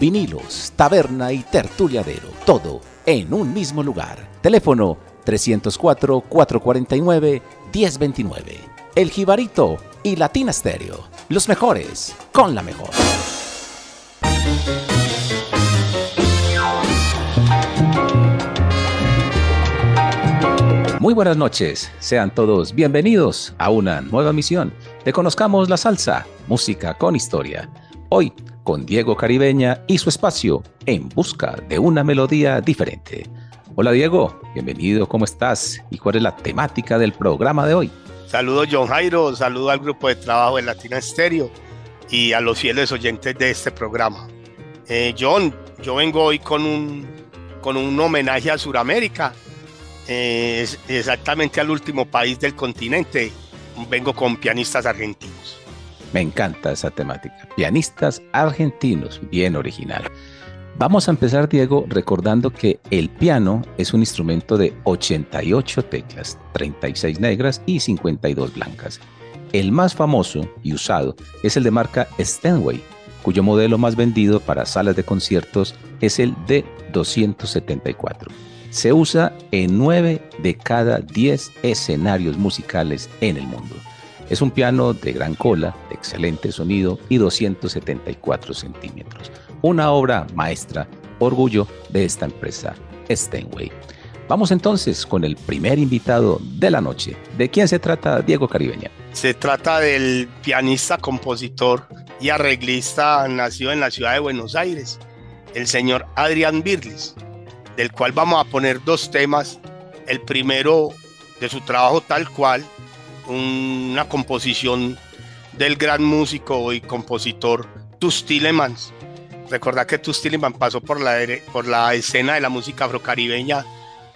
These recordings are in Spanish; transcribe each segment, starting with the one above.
vinilos, taberna y tertuliadero, todo en un mismo lugar. Teléfono 304-449-1029. El Jibarito y Latina Stereo, los mejores con la mejor. Muy buenas noches, sean todos bienvenidos a una nueva misión de Conozcamos la Salsa, música con historia. Hoy con Diego Caribeña y su espacio en busca de una melodía diferente. Hola Diego, bienvenido, ¿cómo estás? ¿Y cuál es la temática del programa de hoy? Saludos John Jairo, saludo al grupo de trabajo de Latina Estéreo y a los fieles oyentes de este programa. Eh, John, yo vengo hoy con un, con un homenaje a Sudamérica, eh, exactamente al último país del continente. Vengo con pianistas argentinos. Me encanta esa temática. Pianistas argentinos, bien original. Vamos a empezar, Diego, recordando que el piano es un instrumento de 88 teclas, 36 negras y 52 blancas. El más famoso y usado es el de marca Steinway, cuyo modelo más vendido para salas de conciertos es el D274. Se usa en 9 de cada 10 escenarios musicales en el mundo. Es un piano de gran cola, de excelente sonido y 274 centímetros. Una obra maestra, orgullo de esta empresa, Steinway. Vamos entonces con el primer invitado de la noche. ¿De quién se trata Diego Caribeña? Se trata del pianista, compositor y arreglista nacido en la ciudad de Buenos Aires, el señor Adrián Birlis, del cual vamos a poner dos temas. El primero de su trabajo tal cual, una composición del gran músico y compositor Tus Tillemans. Recordad que Tus Tillemans pasó por la, por la escena de la música afrocaribeña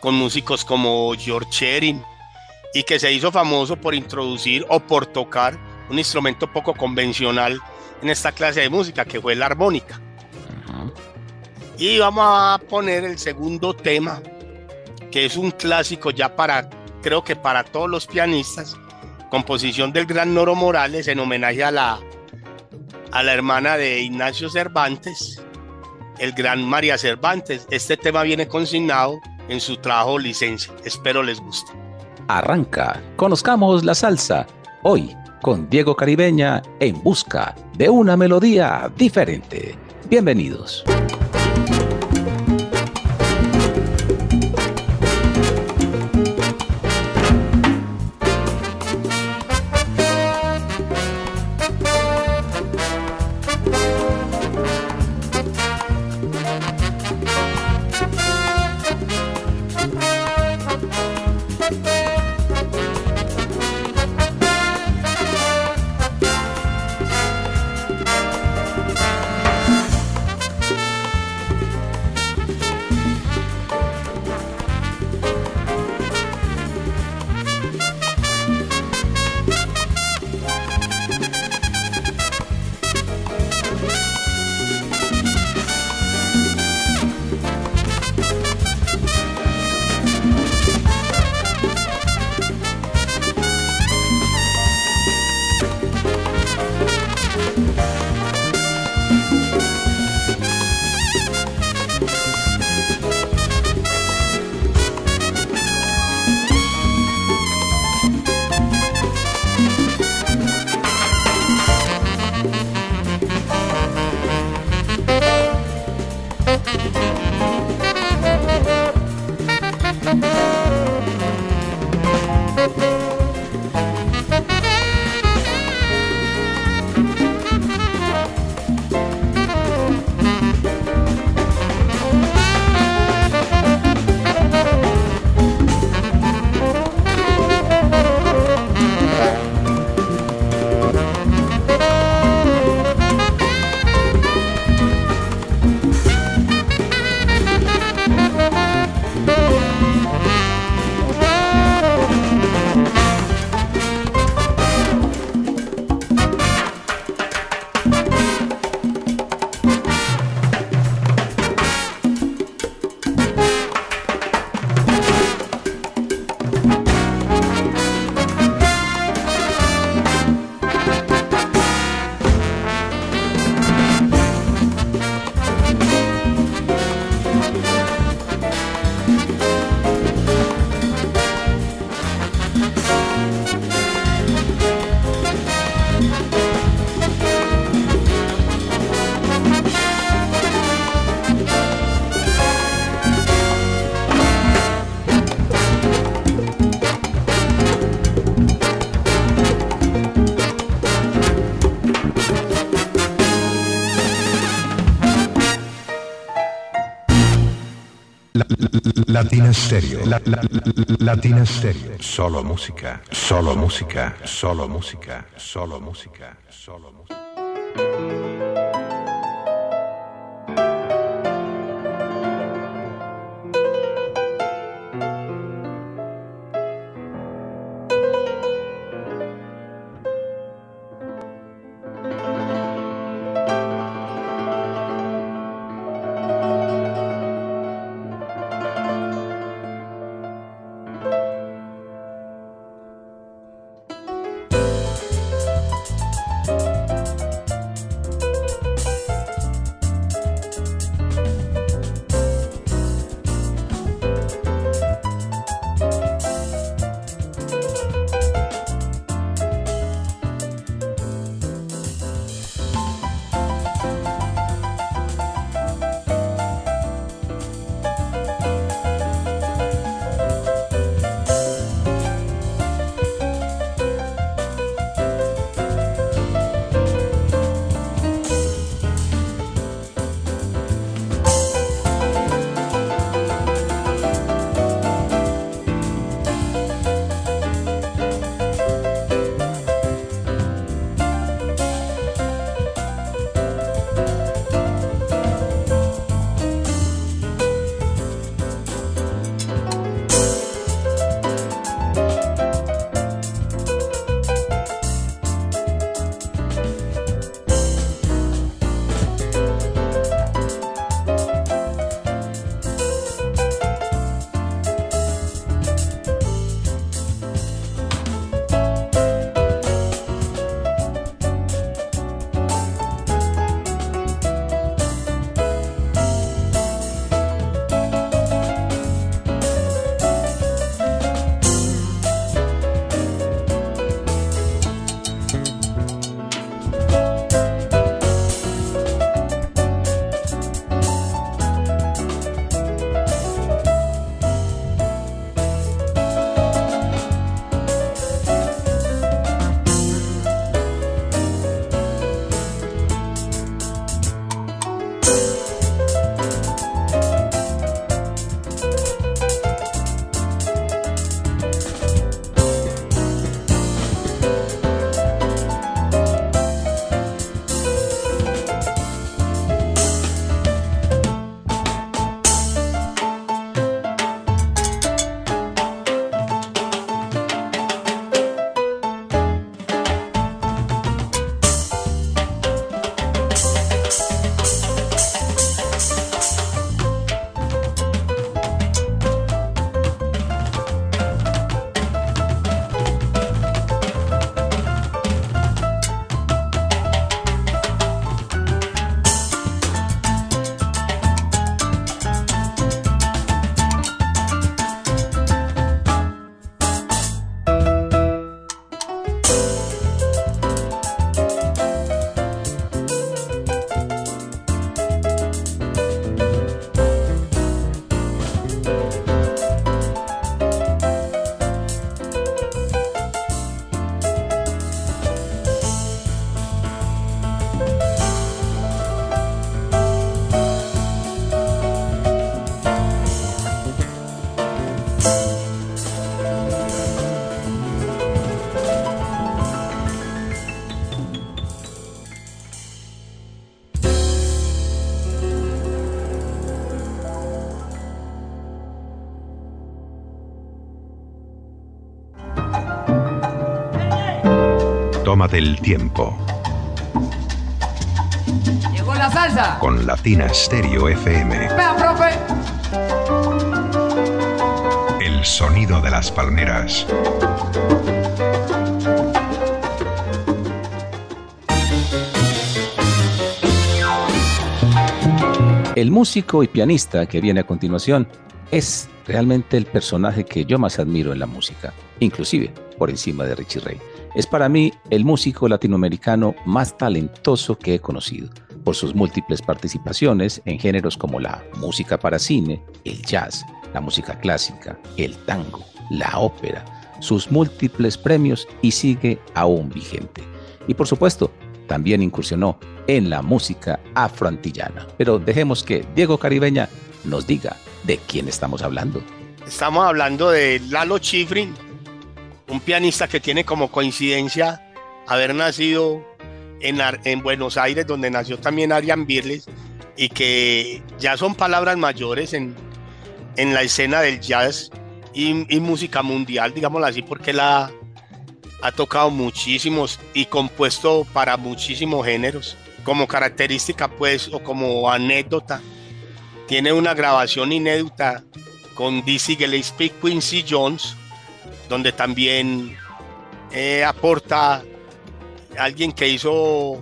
con músicos como George Sherin y que se hizo famoso por introducir o por tocar un instrumento poco convencional en esta clase de música que fue la armónica. Y vamos a poner el segundo tema, que es un clásico ya para, creo que para todos los pianistas, composición del gran Noro Morales en homenaje a la, a la hermana de Ignacio Cervantes, el gran María Cervantes. Este tema viene consignado en su trabajo licencia. Espero les guste. Arranca, conozcamos la salsa. Hoy con Diego Caribeña en busca de una melodía diferente. Bienvenidos. Latina Stereo. Latina Stereo. Solo música. Solo música. Solo música. Solo música. Solo música. Del tiempo. Llegó la salsa. Con Latina Stereo FM. Vea, profe. El sonido de las palmeras. El músico y pianista que viene a continuación es realmente el personaje que yo más admiro en la música, inclusive por encima de Richie Ray. Es para mí el músico latinoamericano más talentoso que he conocido, por sus múltiples participaciones en géneros como la música para cine, el jazz, la música clásica, el tango, la ópera, sus múltiples premios y sigue aún vigente. Y por supuesto, también incursionó en la música afroantillana. Pero dejemos que Diego Caribeña nos diga ¿de quién estamos hablando? Estamos hablando de Lalo Schifrin, un pianista que tiene como coincidencia haber nacido en, en Buenos Aires, donde nació también Arian Birles, y que ya son palabras mayores en, en la escena del jazz y, y, música mundial, digámoslo así, porque la ha tocado muchísimos y compuesto para muchísimos géneros. Como característica, pues, o como anécdota, tiene una grabación inédita con Dizzy Gillespie Quincy Jones, donde también eh, aporta alguien que hizo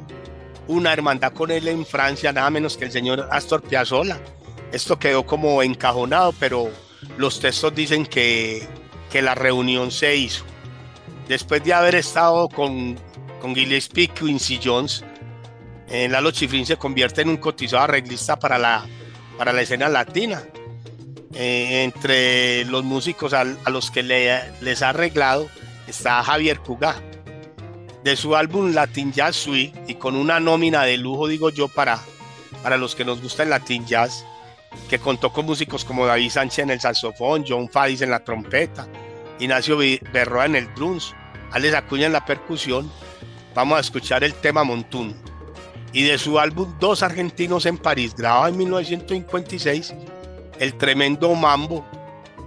una hermandad con él en Francia, nada menos que el señor Astor Piazzolla. Esto quedó como encajonado, pero los textos dicen que, que la reunión se hizo. Después de haber estado con, con Gillespie Quincy Jones, eh, Lalo Chifrin se convierte en un cotizado arreglista para la, para la escena latina. Eh, entre los músicos a, los que le, les ha arreglado está Javier Cugá de su álbum Latin Jazz Suite y con una nómina de lujo, digo yo, para, para los que nos gusta el Latin Jazz, que contó con músicos como David Sánchez en el saxofón, John Fadis en la trompeta, Ignacio Berroa en el drums, Alex Acuña en la percusión. Vamos a escuchar el tema Montún. Y de su álbum Dos Argentinos en París, grabado en 1956, el tremendo mambo,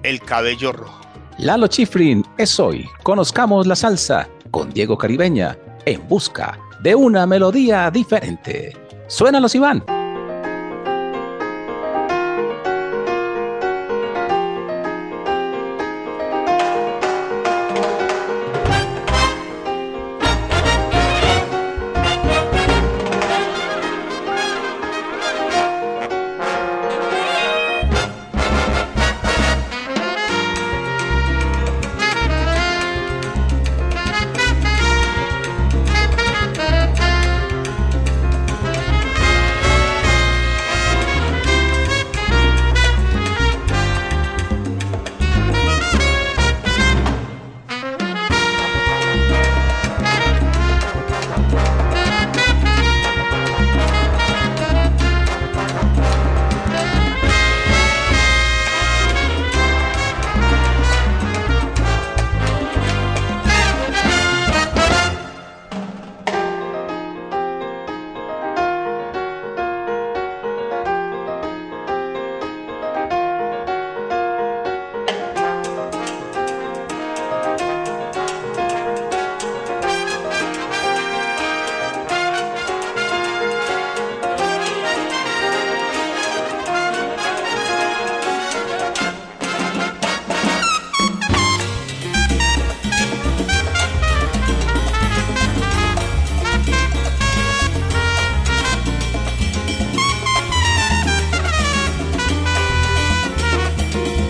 El Cabello Rojo. Lalo Chifrin es hoy. Conozcamos la salsa con Diego Caribeña en busca de una melodía diferente. Suénalos, Iván. you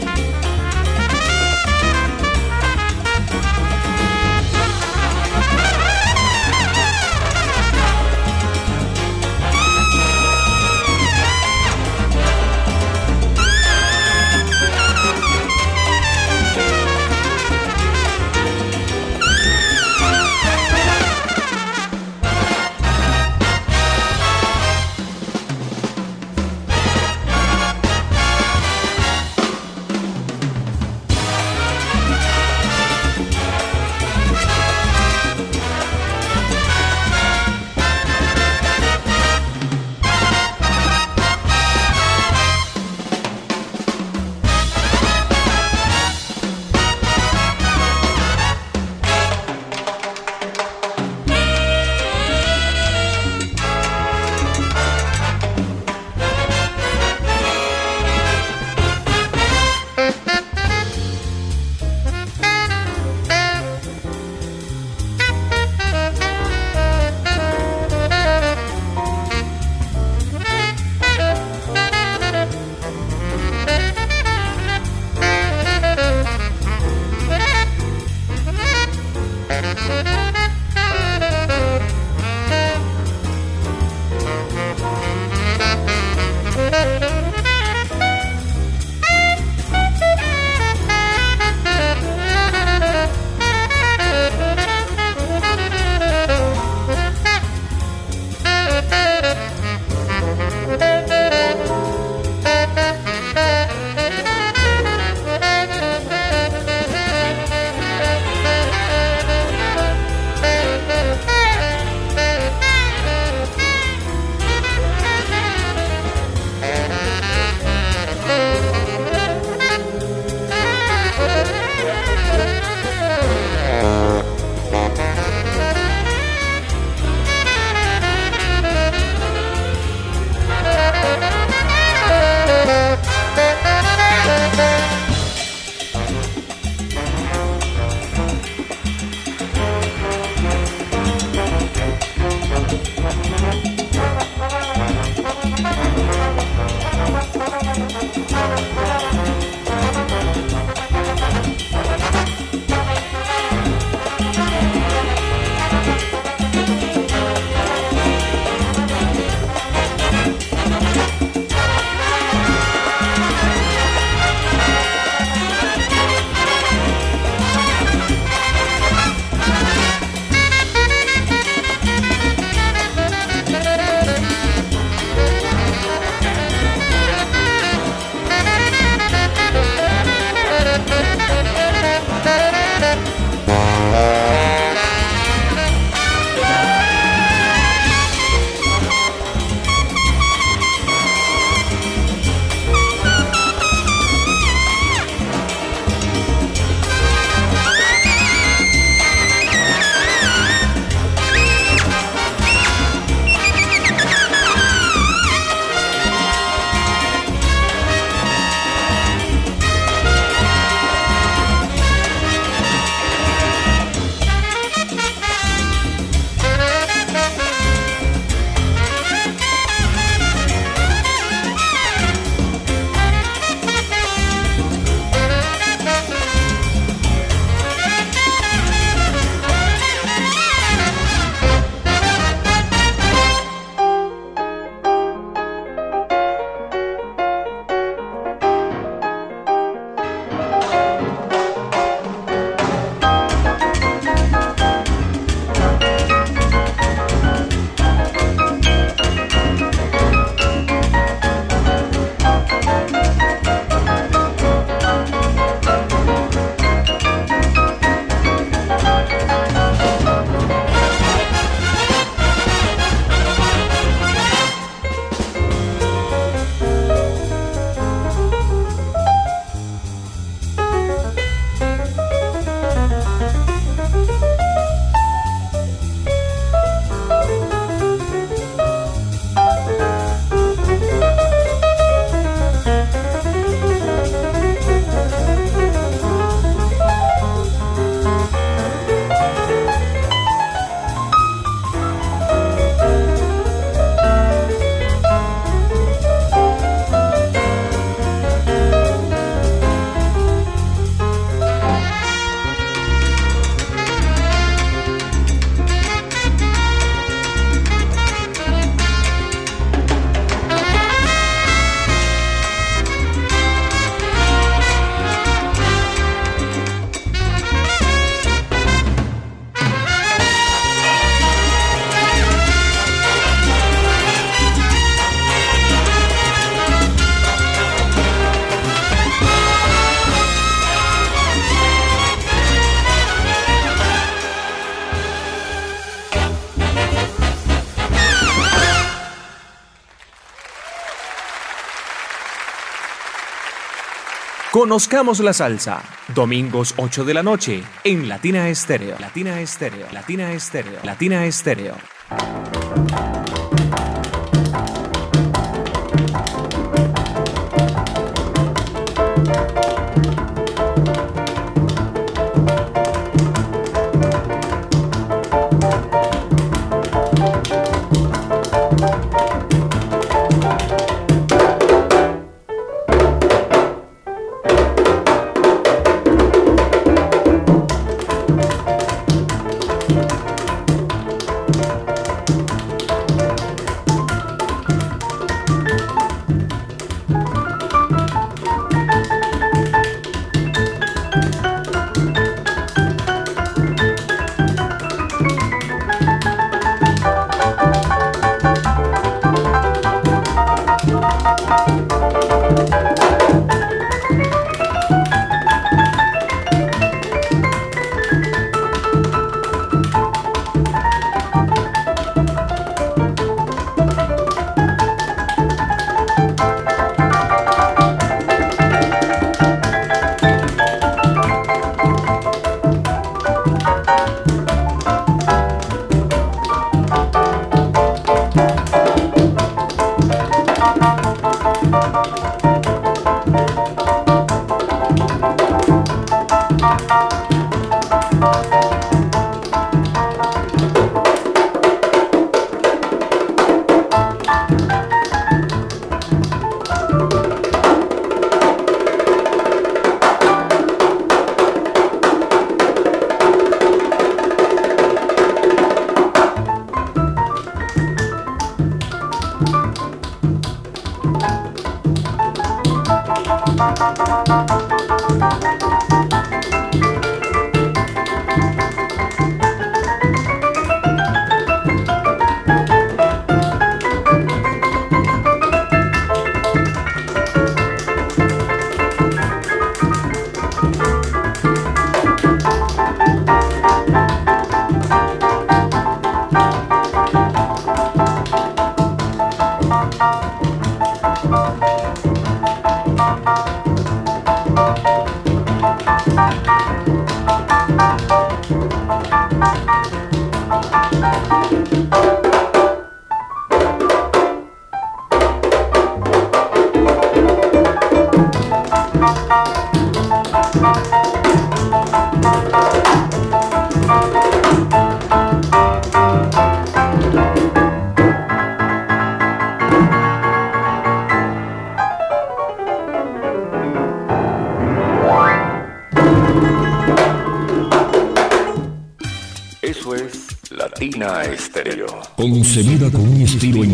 Conozcamos la salsa. Domingos 8 de la noche en Latina Estéreo. Latina Estéreo. Latina Estéreo. Latina Estéreo.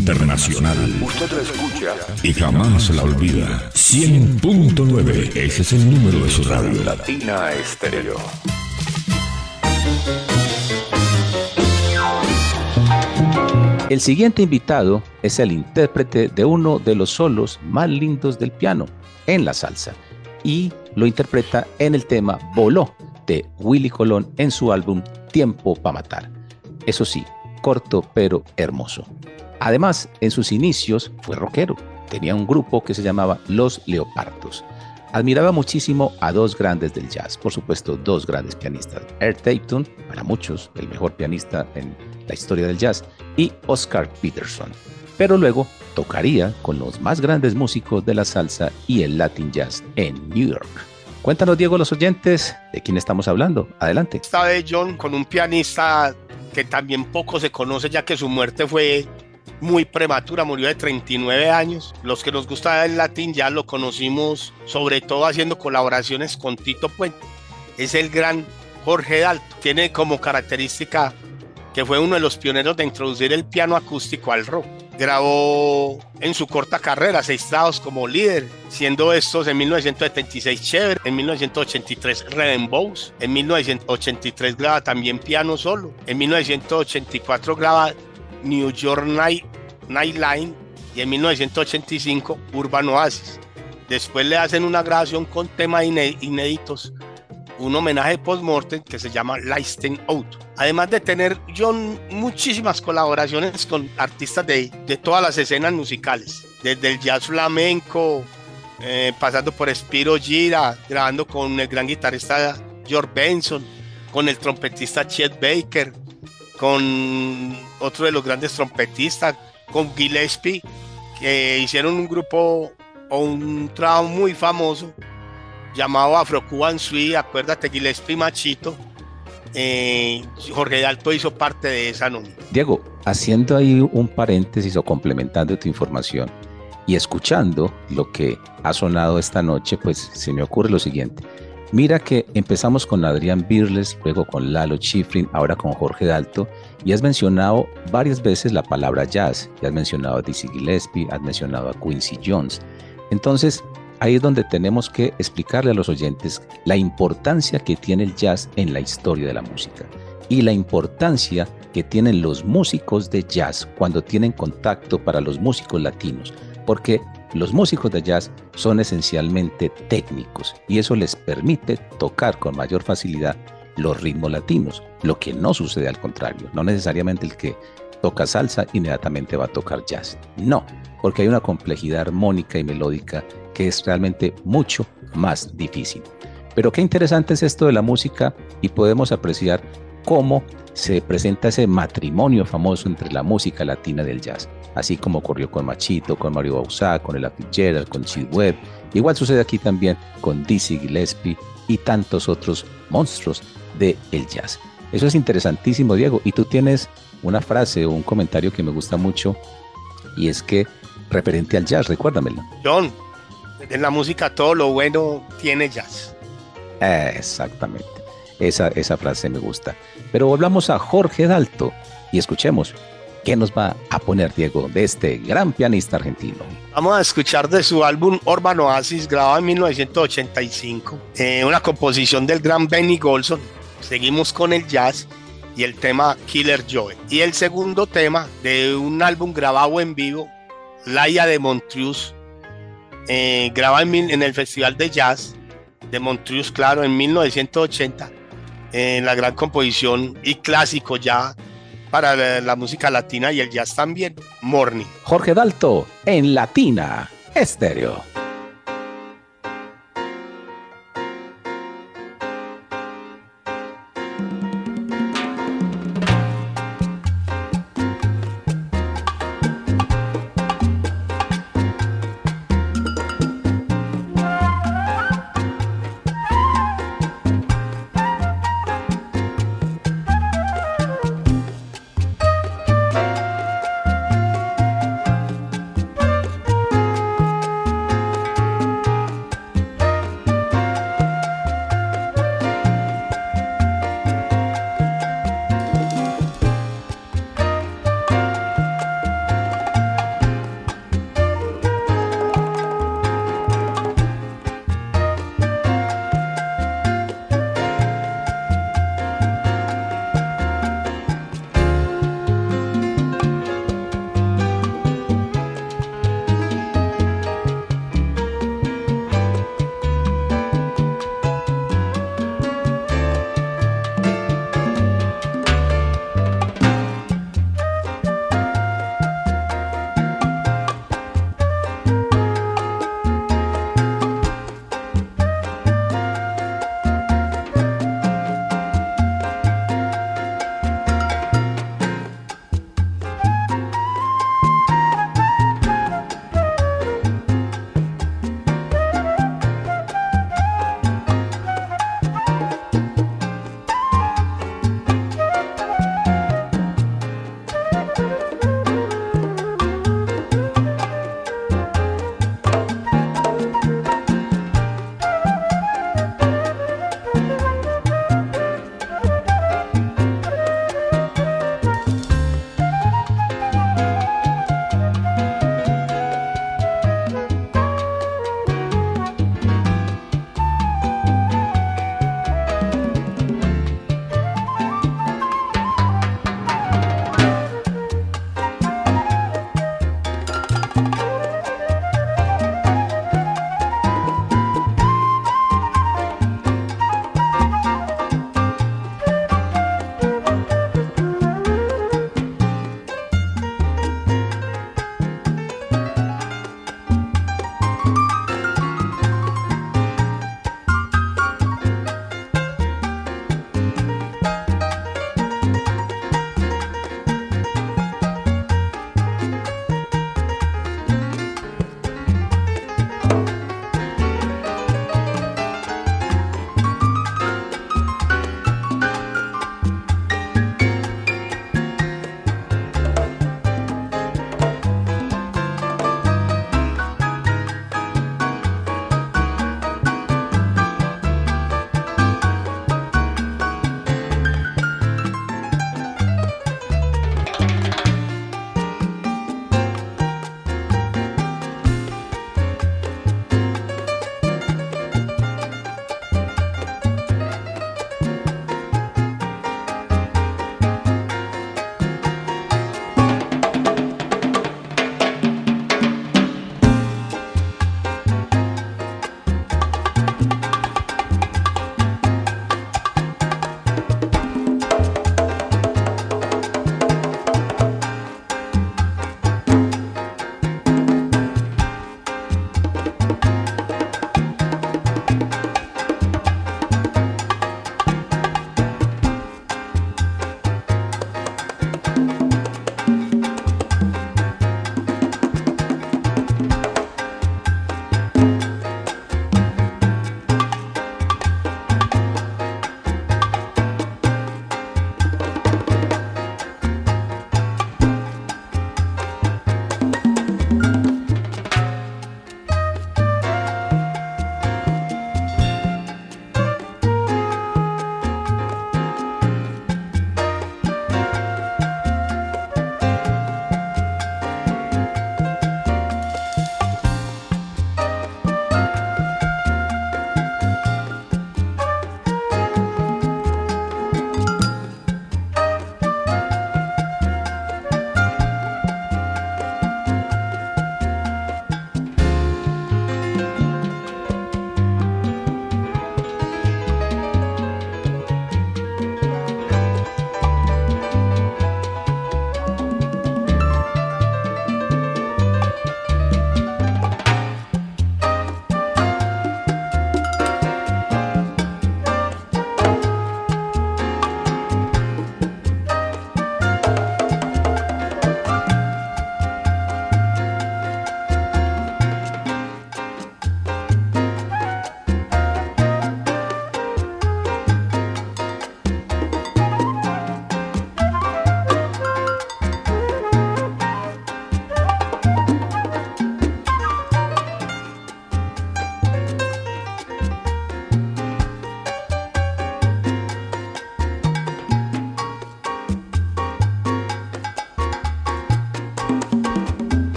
Internacional. Usted la escucha y jamás la olvida. 100.9, ese es el número de su radio. Latina Estéreo. El siguiente invitado es el intérprete de uno de los solos más lindos del piano en la salsa y lo interpreta en el tema Voló de Willy Colón en su álbum Tiempo para Matar. Eso sí, corto pero hermoso. Además, en sus inicios fue rockero. Tenía un grupo que se llamaba Los Leopardos. Admiraba muchísimo a dos grandes del jazz, por supuesto, dos grandes pianistas. Eric Tapton, para muchos el mejor pianista en la historia del jazz, y Oscar Peterson. Pero luego tocaría con los más grandes músicos de la salsa y el Latin jazz en New York. Cuéntanos, Diego, los oyentes, de quién estamos hablando. Adelante. Esta vez, John, con un pianista que también poco se conoce ya que su muerte fue muy prematura, murió de 39 años. Los que nos gusta el latín ya lo conocimos sobre todo haciendo colaboraciones con Tito Puente. Es el gran Jorge Dalto. Tiene como característica que fue uno de los pioneros de introducir el piano acústico al rock. Grabó en su corta carrera seis estados como líder, siendo estos en 1976 Chévere, en 1983 Bows, en 1983 graba también piano solo, en 1984 graba New York Night, Nightline y en 1985 Urban Oasis. Después le hacen una grabación con temas inéditos un homenaje post-mortem que se llama Lightning Out. Además de tener John muchísimas colaboraciones con artistas de, de todas las escenas musicales, desde el jazz flamenco, eh, pasando por Spiro Gira, grabando con el gran guitarrista George Benson, con el trompetista Chet Baker, con otro de los grandes trompetistas, con Gillespie, que hicieron un grupo o un trabajo muy famoso llamado Afro Cuban Suite, acuérdate Gillespie Machito. Eh, Jorge Dalto hizo parte de esa nómina. Diego, haciendo ahí un paréntesis o complementando tu información y escuchando lo que ha sonado esta noche, pues se me ocurre lo siguiente. Mira que empezamos con Adrián Birles, luego con Lalo Schifrin, ahora con Jorge Dalto, y has mencionado varias veces la palabra jazz, y has mencionado a Dizzy Gillespie, has mencionado a Quincy Jones. Entonces, ahí es donde tenemos que explicarle a los oyentes la importancia que tiene el jazz en la historia de la música y la importancia que tienen los músicos de jazz cuando tienen contacto para los músicos latinos, porque los músicos de jazz son esencialmente técnicos y eso les permite tocar con mayor facilidad los ritmos latinos, lo que no sucede al contrario, no necesariamente el que toca salsa inmediatamente va a tocar jazz, no, porque hay una complejidad armónica y melódica que es realmente mucho más difícil. Pero qué interesante es esto de la música y podemos apreciar cómo se presenta ese matrimonio famoso entre la música latina del jazz, así como ocurrió con Machito, con Mario Bauzá, con el Fitzgerald, con Chill Webb. Igual sucede aquí también con Dizzy Gillespie y tantos otros monstruos del el jazz. Eso es interesantísimo, Diego. Y tú tienes una frase o un comentario que me gusta mucho y es que referente al jazz, recuérdamelo. John, en la música todo lo bueno tiene jazz. exactamente. Esa, esa frase me gusta. Pero volvamos a Jorge Dalto y escuchemos qué nos va a poner Diego de este gran pianista argentino. Vamos a escuchar de su álbum Urban Oasis, grabado en 1985, eh, una composición del gran Benny Golson. Seguimos con el jazz y el tema Killer Joy. Y el segundo tema de un álbum grabado en vivo, Laia de Montreux, eh, grabado en, en el Festival de Jazz de Montreux, claro, en 1980 en la gran composición y clásico ya para la, música latina y el jazz también, Morning. Jorge Dalto en Latina Estéreo.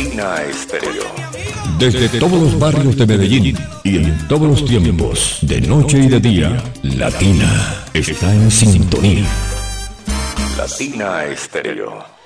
Latina Estéreo. Desde todos los barrios de Medellín y en todos los tiempos, de noche y de día, Latina está en sintonía. Latina Estéreo.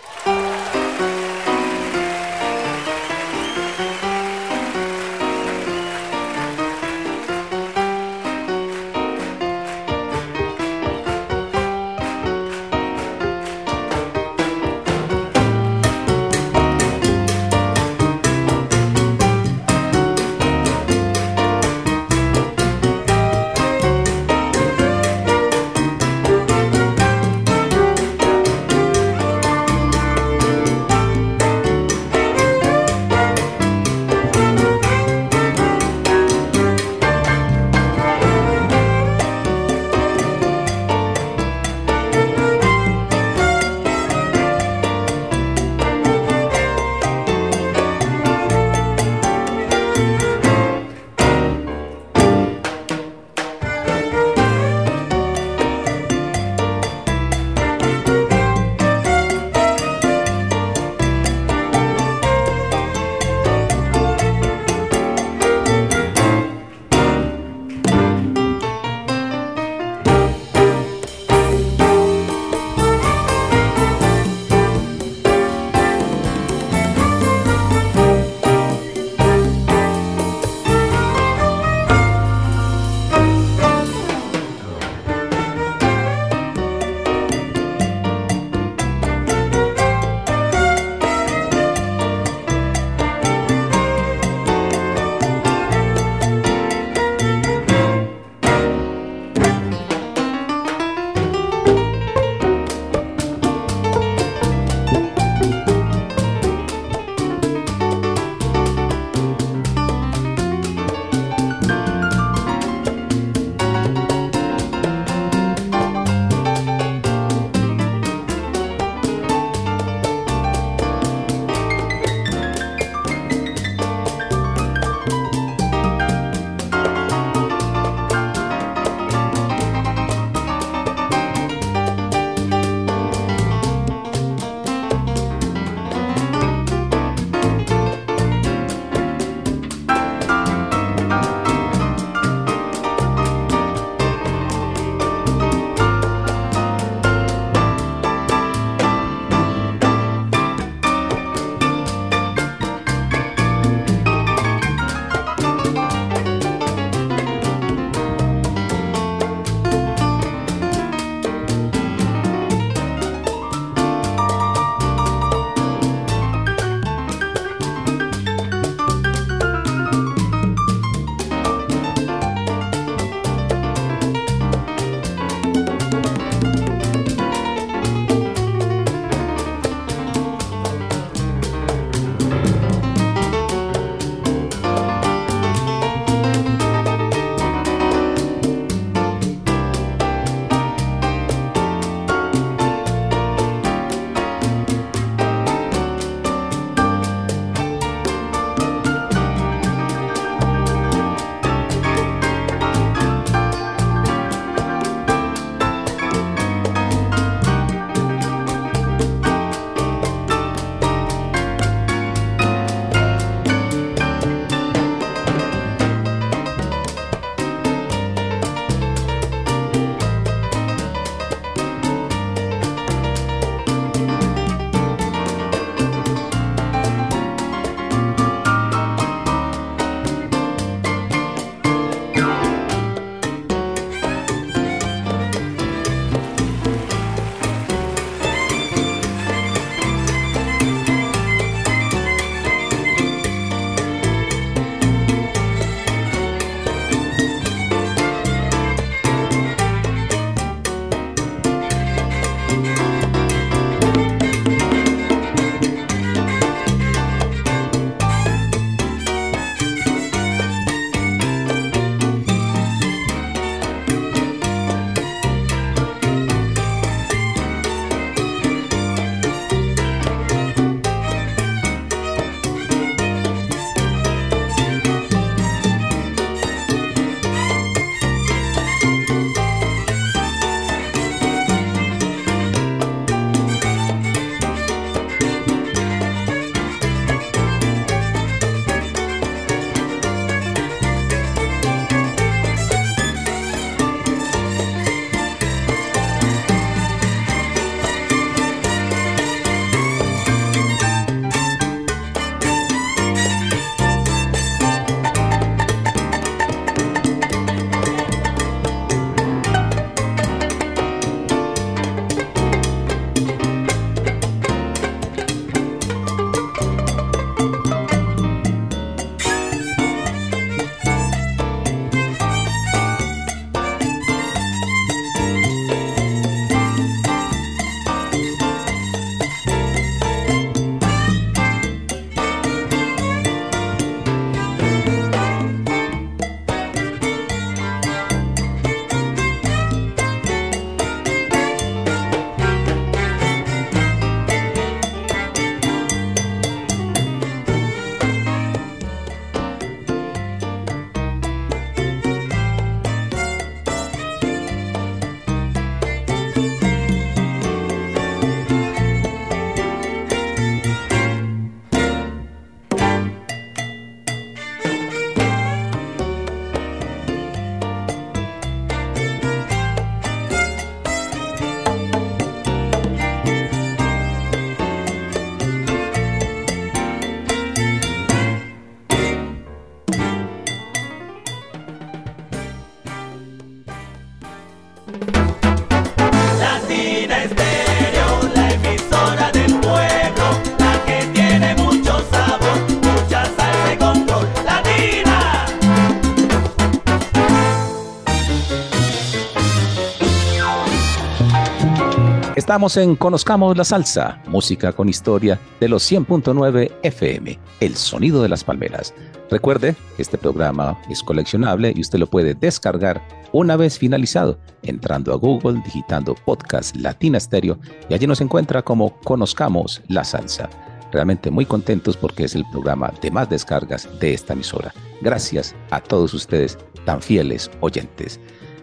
Estamos en Conozcamos la Salsa, música con historia de los 100.9 FM, el sonido de las palmeras. Recuerde este programa es coleccionable y usted lo puede descargar una vez finalizado, entrando a Google, digitando podcast Latina Stereo y allí nos encuentra como Conozcamos la Salsa. Realmente muy contentos porque es el programa de más descargas de esta emisora. Gracias a todos ustedes tan fieles oyentes.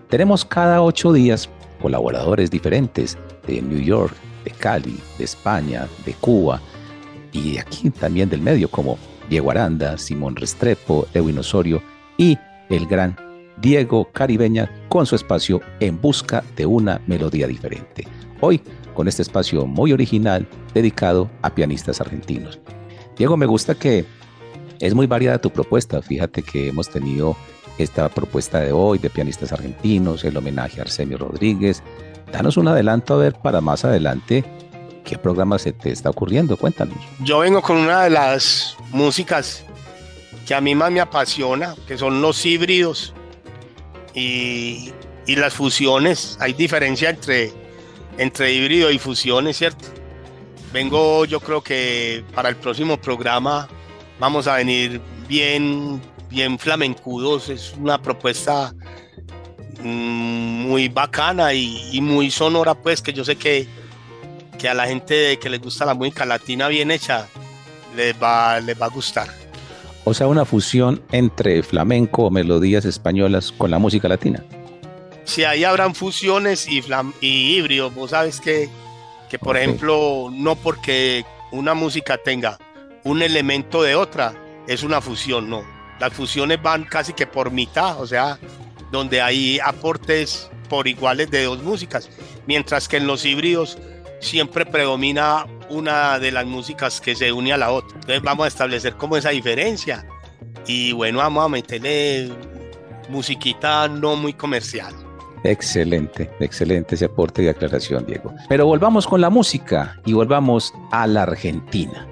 Tenemos cada ocho días colaboradores diferentes de New York, de Cali, de España, de Cuba y de aquí también del medio como Diego Aranda, Simón Restrepo, Edwin Osorio y el gran Diego Caribeña con su espacio En Busca de una Melodía Diferente. Hoy con este espacio muy original dedicado a pianistas argentinos. Diego, me gusta que es muy variada tu propuesta. Fíjate que hemos tenido esta propuesta de hoy de pianistas argentinos, el homenaje a Arsenio Rodríguez. Danos un adelanto a ver para más adelante qué programa se te está ocurriendo. Cuéntanos. Yo vengo con una de las músicas que a mí más me apasiona, que son los híbridos y, y las fusiones. Hay diferencia entre, entre híbrido y fusiones, ¿cierto? Vengo, yo creo que para el próximo programa vamos a venir bien bien flamencudos, es una propuesta mm, muy bacana y, muy sonora, pues que yo sé que, que a la gente que les gusta la música latina bien hecha les va, les va a gustar. O sea, una fusión entre flamenco o melodías españolas con la música latina. Sí, ahí habrán fusiones y, y híbridos. Vos sabes que, que por ejemplo, no porque una música tenga un elemento de otra, es una fusión, no las fusiones van casi que por mitad, o sea, donde hay aportes por iguales de dos músicas, mientras que en los híbridos siempre predomina una de las músicas que se une a la otra. Entonces vamos a establecer como esa diferencia y bueno, vamos a meterle musiquita no muy comercial. Excelente, excelente ese aporte y aclaración, Diego. Pero volvamos con la música y volvamos a la Argentina.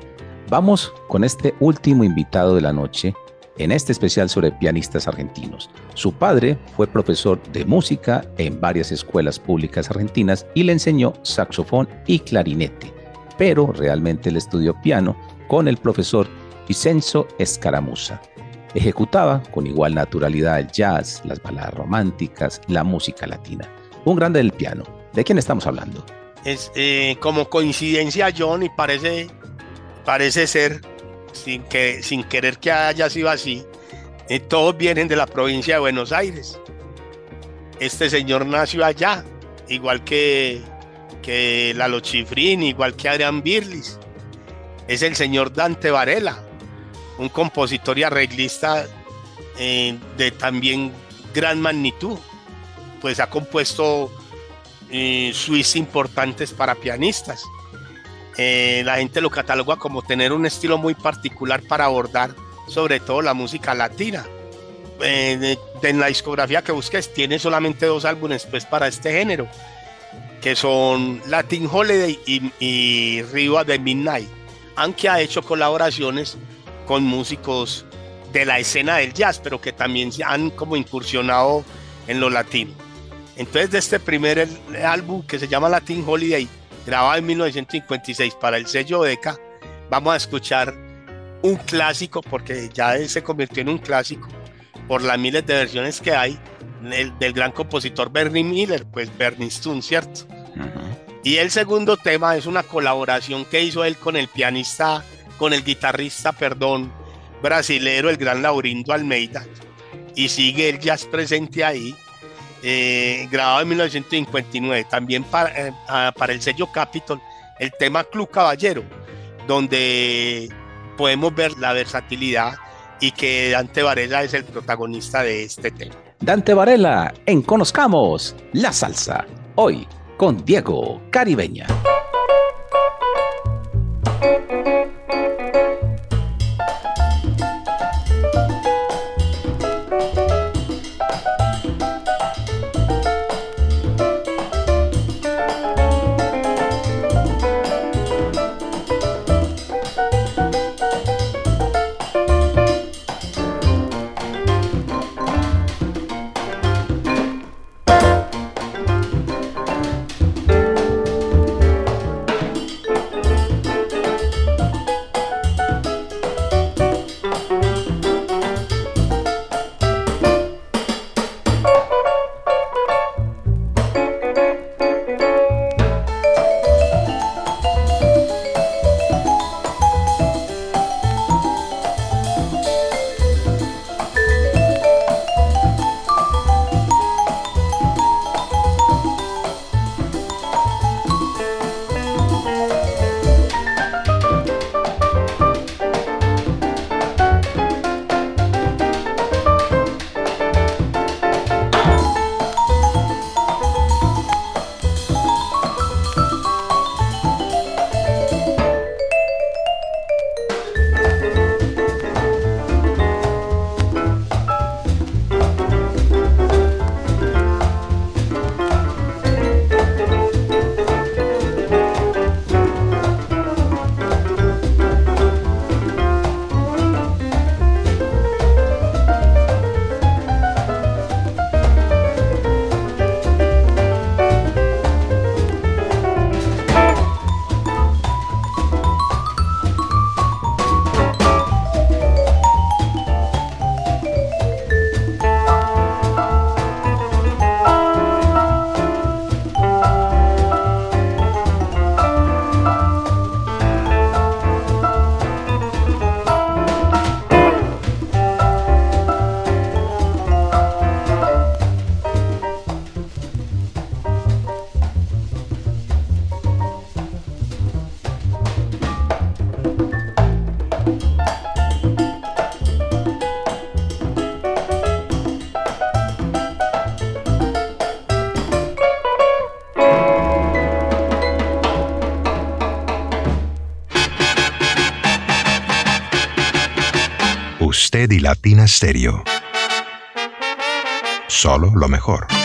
Vamos con este último invitado de la noche, en este especial sobre pianistas argentinos. Su padre fue profesor de música en varias escuelas públicas argentinas y le enseñó saxofón y clarinete, pero realmente le estudió piano con el profesor Vicenzo Escaramuza. Ejecutaba con igual naturalidad el jazz, las baladas románticas, la música latina. Un grande del piano. ¿De quién estamos hablando? Es eh, como coincidencia, John, y parece, parece ser sin, que, sin querer que haya sido así, eh, todos vienen de la provincia de Buenos Aires. Este señor nació allá, igual que, que Lalo Chifrin, igual que Adrián Birlis. Es el señor Dante Varela, un compositor y arreglista eh, de también gran magnitud. Pues ha compuesto eh, suites importantes para pianistas. Eh, la gente lo cataloga como tener un estilo muy particular para abordar sobre todo la música latina. Eh, en la discografía que busques tiene solamente dos álbumes pues, para este género, que son Latin Holiday y, y Riva de Midnight, aunque ha hecho colaboraciones con músicos de la escena del jazz, pero que también han como incursionado en lo latino. Entonces de este primer álbum que se llama Latin Holiday, grabado en 1956 para el sello Deca, vamos a escuchar un clásico, porque ya él se convirtió en un clásico por las miles de versiones que hay del gran compositor Bernie Miller, pues Bernie Stone, ¿cierto? Y el segundo tema es una colaboración que hizo él con el pianista, con el guitarrista, perdón, brasilero, el gran Laurindo Almeida. Y sigue el jazz presente ahí eh, grabado en 1959, también para, eh, para el sello Capitol, el tema Club Caballero, donde podemos ver la versatilidad y que Dante Varela es el protagonista de este tema. Dante Varela, en Conozcamos la Salsa, hoy con Diego Caribeña. Y Latina Stereo. Solo lo mejor.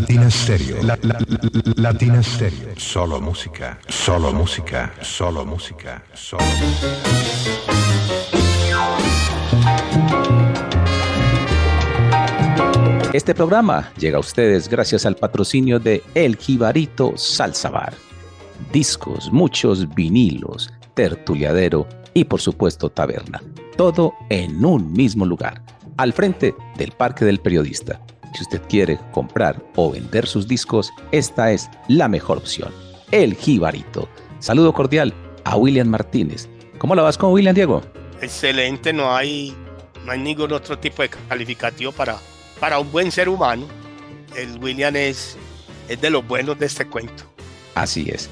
Latina Stereo. La, la, la, Latina Stereo. Solo música. Solo música. Solo música. Solo Este programa llega a ustedes gracias al patrocinio de El Jibarito Salsa Bar. Discos, muchos vinilos, tertuliadero y por supuesto taberna. Todo en un mismo lugar, al frente del Parque del Periodista si usted quiere comprar o vender sus discos, esta es la mejor opción. El Jibarito. Saludo cordial a William Martínez. ¿Cómo la vas con William, Diego? Excelente, no hay, no hay ningún otro tipo de calificativo para, para un buen ser humano. El William es, es de los buenos de este cuento. Así es.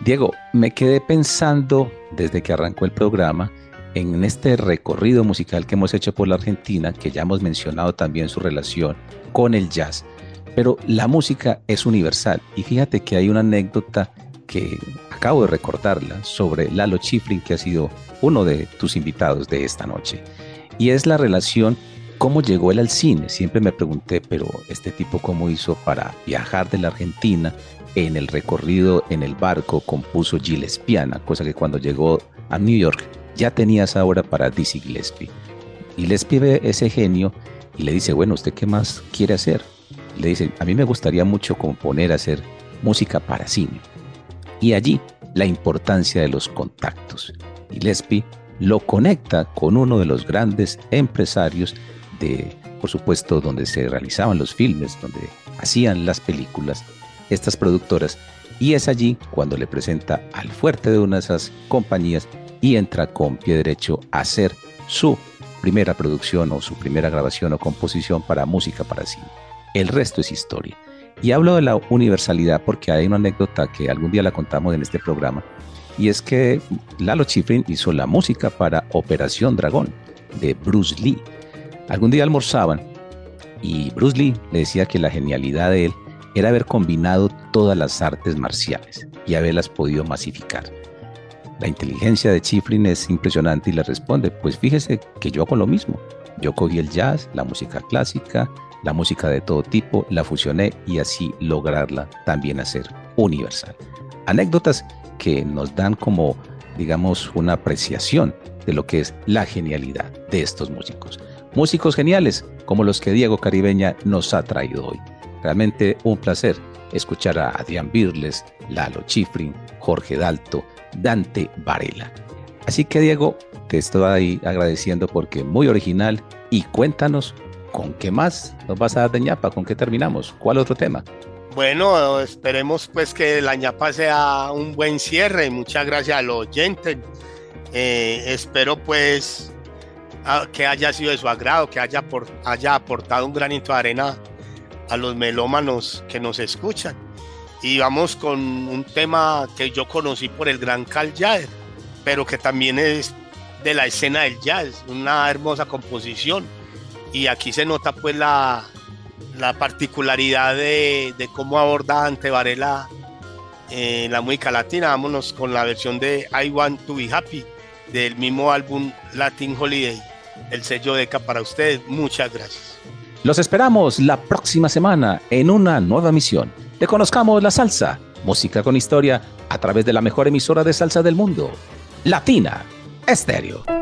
Diego, me quedé pensando desde que arrancó el programa en este recorrido musical que hemos hecho por la Argentina, que ya hemos mencionado también su relación con el jazz. Pero la música es universal y fíjate que hay una anécdota que acabo de recordarla sobre Lalo Schifrin, que ha sido uno de tus invitados de esta noche. Y es la relación, cómo llegó él al cine. Siempre me pregunté, pero este tipo cómo hizo para viajar de la Argentina en el recorrido en el barco compuso Gillespiana, cosa que cuando llegó a New York ya tenía esa obra para Dizzy Gillespie. Gillespie ve ese genio y le dice, bueno, ¿usted qué más quiere hacer? Le dice, a mí me gustaría mucho componer, hacer música para cine. Y allí la importancia de los contactos. Gillespie lo conecta con uno de los grandes empresarios de, por supuesto, donde se realizaban los filmes, donde hacían las películas, estas productoras, y es allí cuando le presenta al fuerte de una de esas compañías y entra con pie derecho a hacer su primera producción o su primera grabación o composición para música para cine. El resto es historia. Y hablo de la universalidad porque hay una anécdota que algún día la contamos en este programa, y es que Lalo Schifrin hizo la música para Operación Dragón de Bruce Lee. Algún día almorzaban y Bruce Lee le decía que la genialidad de él era haber combinado todas las artes marciales y haberlas podido masificar. La inteligencia de Chiflin es impresionante y le responde, pues fíjese que yo hago lo mismo. Yo cogí el jazz, la música clásica, la música de todo tipo, la fusioné y así lograrla también hacer universal. Anécdotas que nos dan como, digamos, una apreciación de lo que es la genialidad de estos músicos. Músicos geniales como los que Diego Caribeña nos ha traído hoy. Realmente un placer escuchar a Adrián Birles, Lalo Chifrin, Jorge Dalto, Dante Varela. Así que Diego, te estoy ahí agradeciendo porque muy original y cuéntanos con qué más nos vas a dar de ñapa, con qué terminamos, cuál otro tema. Bueno, esperemos pues que la ñapa sea un buen cierre. Muchas gracias a los oyentes. Eh, espero pues que haya sido de su agrado, que haya, por, haya aportado un granito de arena a los melómanos que nos escuchan. Y vamos con un tema que yo conocí por el gran Cal Jader, pero que también es de la escena del jazz, una hermosa composición. Y aquí se nota pues la, la particularidad de, cómo aborda Ante Varela eh, la música latina. Vámonos con la versión de I Want to Be Happy del mismo álbum Latin Holiday, el sello de ECA para ustedes. Muchas gracias. Los esperamos la próxima semana en una nueva misión. Conozcamos la salsa, música con historia a través de la mejor emisora de salsa del mundo, Latina Estéreo.